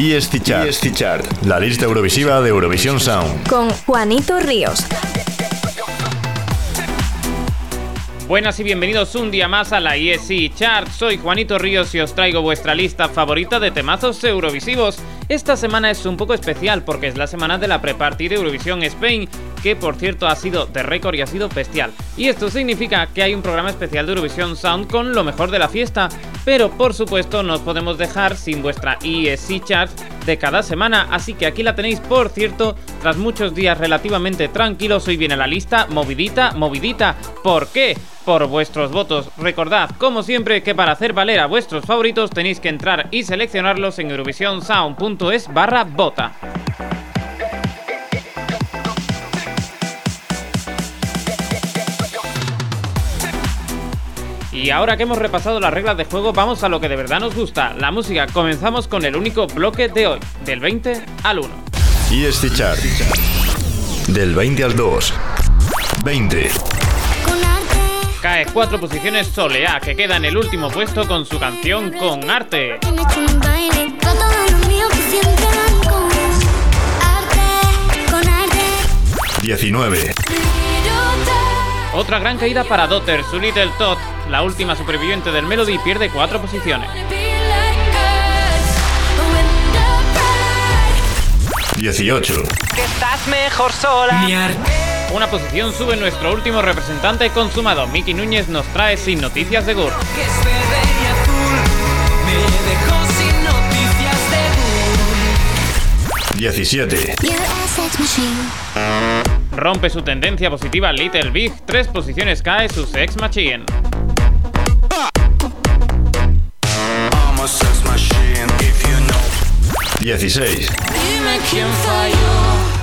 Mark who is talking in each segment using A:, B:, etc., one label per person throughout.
A: y Chart, la lista eurovisiva de Eurovisión Sound.
B: Con Juanito Ríos.
C: Buenas y bienvenidos un día más a la ESC Chart. Soy Juanito Ríos y os traigo vuestra lista favorita de temazos eurovisivos. Esta semana es un poco especial porque es la semana de la pre-party de Eurovisión Spain que por cierto ha sido de récord y ha sido bestial. Y esto significa que hay un programa especial de Eurovisión Sound con lo mejor de la fiesta, pero por supuesto no os podemos dejar sin vuestra ESC Chart de cada semana, así que aquí la tenéis por cierto, tras muchos días relativamente tranquilos, hoy viene la lista movidita, movidita. ¿Por qué? Por vuestros votos. Recordad, como siempre, que para hacer valer a vuestros favoritos tenéis que entrar y seleccionarlos en eurovisionsound.es barra vota. Y ahora que hemos repasado las reglas de juego, vamos a lo que de verdad nos gusta, la música. Comenzamos con el único bloque de hoy, del 20 al 1.
A: Y este chart. Del 20 al 2. 20.
C: Cae cuatro posiciones Soleá, que queda en el último puesto con su canción Con Arte.
A: 19.
C: Otra gran caída para Dotter, su Little Tot, la última superviviente del Melody, pierde cuatro posiciones.
A: 18.
D: estás mejor sola.
C: Una posición sube nuestro último representante consumado. Miki Núñez nos trae sin noticias de Gur.
A: 17.
C: Rompe su tendencia positiva Little Big, tres posiciones cae su Sex Machine.
A: Dieciséis.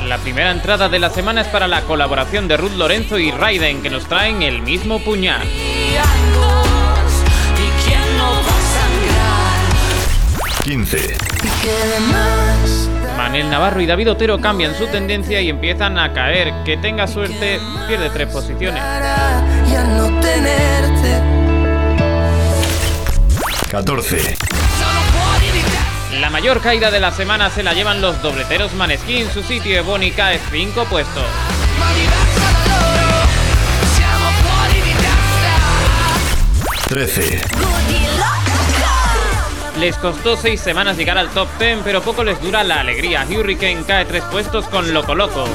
C: La primera entrada de la semana es para la colaboración de Ruth Lorenzo y Raiden que nos traen el mismo puñal.
A: 15.
C: Manel Navarro y David Otero cambian su tendencia y empiezan a caer. Que tenga suerte, pierde tres posiciones.
A: 14.
C: La mayor caída de la semana se la llevan los dobleteros Maneskin. Su sitio Ebony cae cinco puestos.
A: 13.
C: Les costó seis semanas llegar al top 10, pero poco les dura la alegría. Hurricane cae tres puestos con Loco Loco.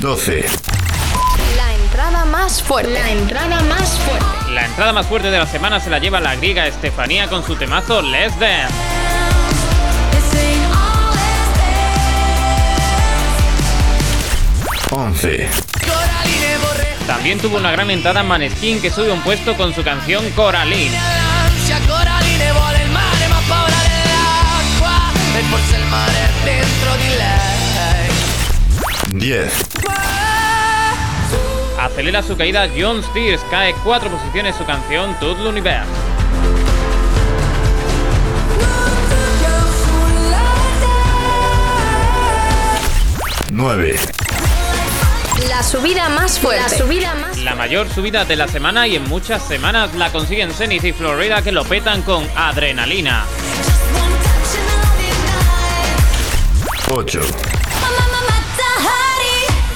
A: 12.
B: La entrada más fuerte. La entrada más fuerte.
C: La entrada más fuerte de la semana se la lleva la griega Estefanía con su temazo Less Than.
A: 11.
C: También tuvo una gran entrada Maneskin que sube un puesto con su canción Coraline.
A: 10.
C: Acelera su caída John Steers, cae cuatro posiciones su canción Tout l'univers.
A: 9.
B: La subida más fuerte. La subida más
C: La mayor subida de la semana y en muchas semanas la consiguen Zenith y Florida que lo petan con adrenalina.
A: 8.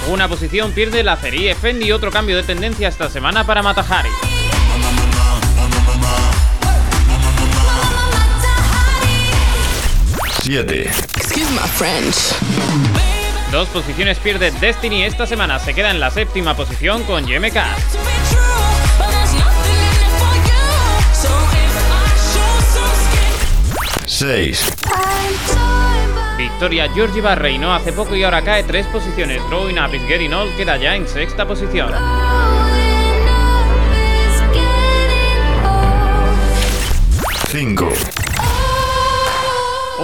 C: Una posición pierde la Ferie Fendi, otro cambio de tendencia esta semana para Matahari.
A: 7.
C: Dos posiciones pierde Destiny esta semana, se queda en la séptima posición con YMK.
A: 6.
C: Victoria Georgieva reinó hace poco y ahora cae tres posiciones. Growing Up is Getting queda ya en sexta posición.
A: 5.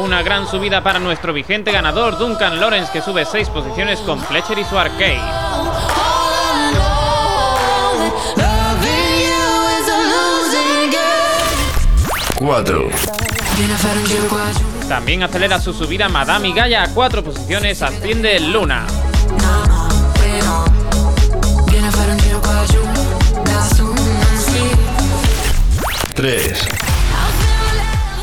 C: Una gran subida para nuestro vigente ganador Duncan Lawrence que sube seis posiciones con Fletcher y su arcade.
A: 4.
C: También acelera su subida Madame y Gaia a cuatro posiciones, asciende Luna.
A: 3.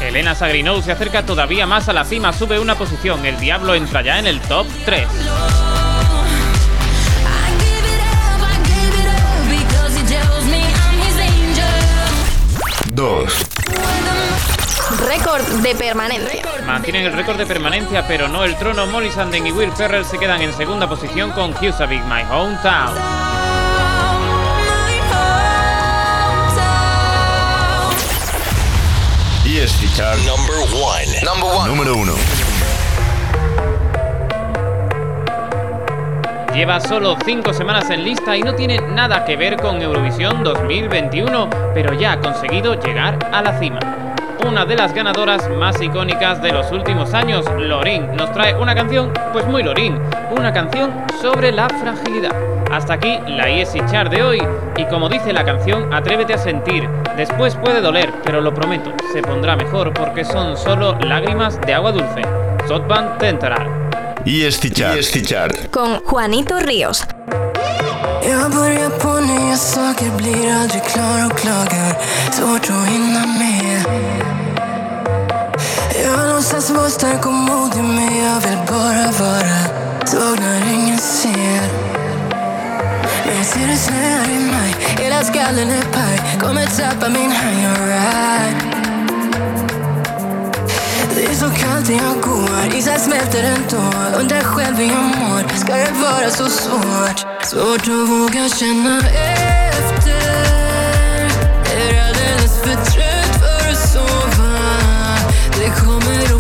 C: Elena Sagrinou se acerca todavía más a la cima, sube una posición. El Diablo entra ya en el top 3.
A: 2.
B: Récord de permanencia.
C: Mantienen el récord de permanencia, pero no el trono. Molly Sanden y Will Ferrell se quedan en segunda posición con Big My Hometown.
A: Chart Number 1. Number one. Número 1.
C: Lleva solo 5 semanas en lista y no tiene nada que ver con Eurovisión 2021, pero ya ha conseguido llegar a la cima. Una de las ganadoras más icónicas de los últimos años, Lorin, nos trae una canción, pues muy Lorin, una canción sobre la fragilidad. Hasta aquí la ESI Char de hoy y como dice la canción, atrévete a sentir. Después puede doler, pero lo prometo, se pondrá mejor porque son solo lágrimas de agua dulce. Sotban Tenteral.
A: EST Chart. EST Chart.
B: Con Juanito Ríos.
E: Jag börjar på nya saker, blir aldrig klar och klagar Svårt att hinna med Jag låtsas vara stark och modig men jag vill bara vara svag när ingen ser ser det snöar i maj, hela skallen är paj. Kommer tappa min high alright. det är så kallt när jag går, isen smälter ändå Undrar själv hur jag mår, ska det vara så svårt? Svårt att våga känna efter. Är alldeles för trött för att sova. Det kommer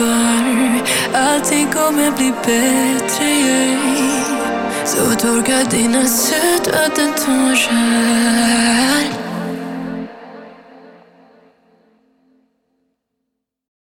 E: lovar Allting kommer bli bättre. Så torka dina sötvattentårar